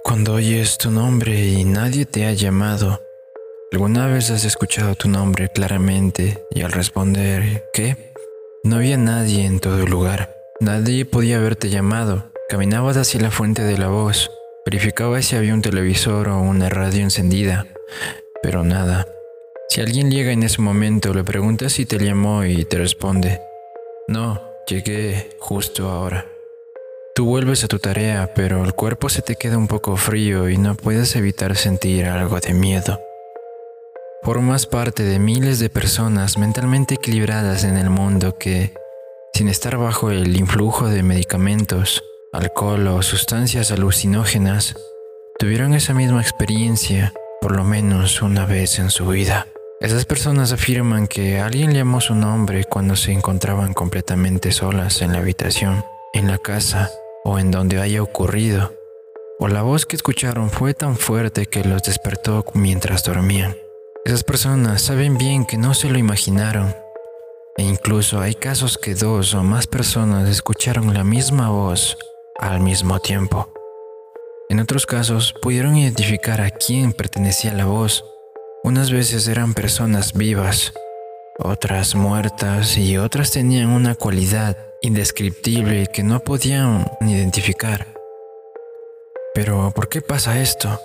Cuando oyes tu nombre y nadie te ha llamado, ¿alguna vez has escuchado tu nombre claramente y al responder ¿qué? No había nadie en todo el lugar. Nadie podía haberte llamado. Caminabas hacia la fuente de la voz. Verificabas si había un televisor o una radio encendida, pero nada. Si alguien llega en ese momento, le preguntas si te llamó y te responde, no, llegué justo ahora. Tú vuelves a tu tarea, pero el cuerpo se te queda un poco frío y no puedes evitar sentir algo de miedo. Formas parte de miles de personas mentalmente equilibradas en el mundo que, sin estar bajo el influjo de medicamentos, alcohol o sustancias alucinógenas, tuvieron esa misma experiencia por lo menos una vez en su vida. Esas personas afirman que alguien llamó su nombre cuando se encontraban completamente solas en la habitación, en la casa o en donde haya ocurrido, o la voz que escucharon fue tan fuerte que los despertó mientras dormían. Esas personas saben bien que no se lo imaginaron, e incluso hay casos que dos o más personas escucharon la misma voz al mismo tiempo. En otros casos pudieron identificar a quién pertenecía la voz unas veces eran personas vivas, otras muertas y otras tenían una cualidad indescriptible que no podían identificar. Pero ¿por qué pasa esto?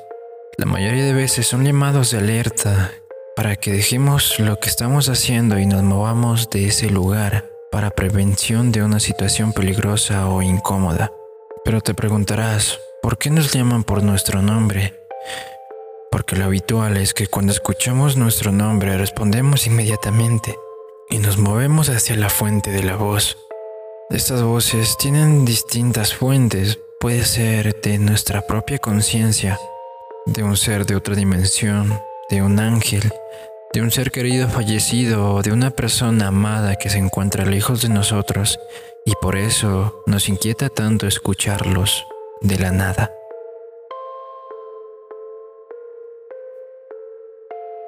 La mayoría de veces son llamados de alerta para que dejemos lo que estamos haciendo y nos movamos de ese lugar para prevención de una situación peligrosa o incómoda. Pero te preguntarás, ¿por qué nos llaman por nuestro nombre? porque lo habitual es que cuando escuchamos nuestro nombre respondemos inmediatamente y nos movemos hacia la fuente de la voz. Estas voces tienen distintas fuentes, puede ser de nuestra propia conciencia, de un ser de otra dimensión, de un ángel, de un ser querido fallecido o de una persona amada que se encuentra lejos de nosotros y por eso nos inquieta tanto escucharlos de la nada.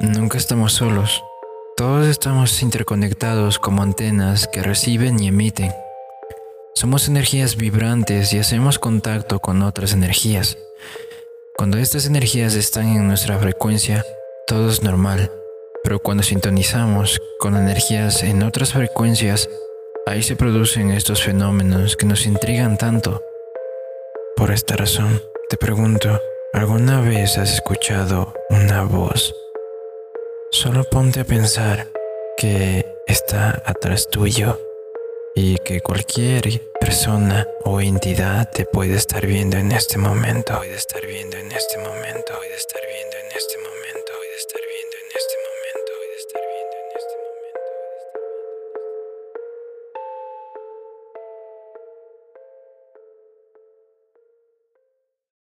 Nunca estamos solos. Todos estamos interconectados como antenas que reciben y emiten. Somos energías vibrantes y hacemos contacto con otras energías. Cuando estas energías están en nuestra frecuencia, todo es normal. Pero cuando sintonizamos con energías en otras frecuencias, ahí se producen estos fenómenos que nos intrigan tanto. Por esta razón, te pregunto, ¿alguna vez has escuchado una voz? Solo ponte a pensar que está atrás tuyo y que cualquier persona o entidad te puede estar viendo en este momento, puede estar viendo en este momento,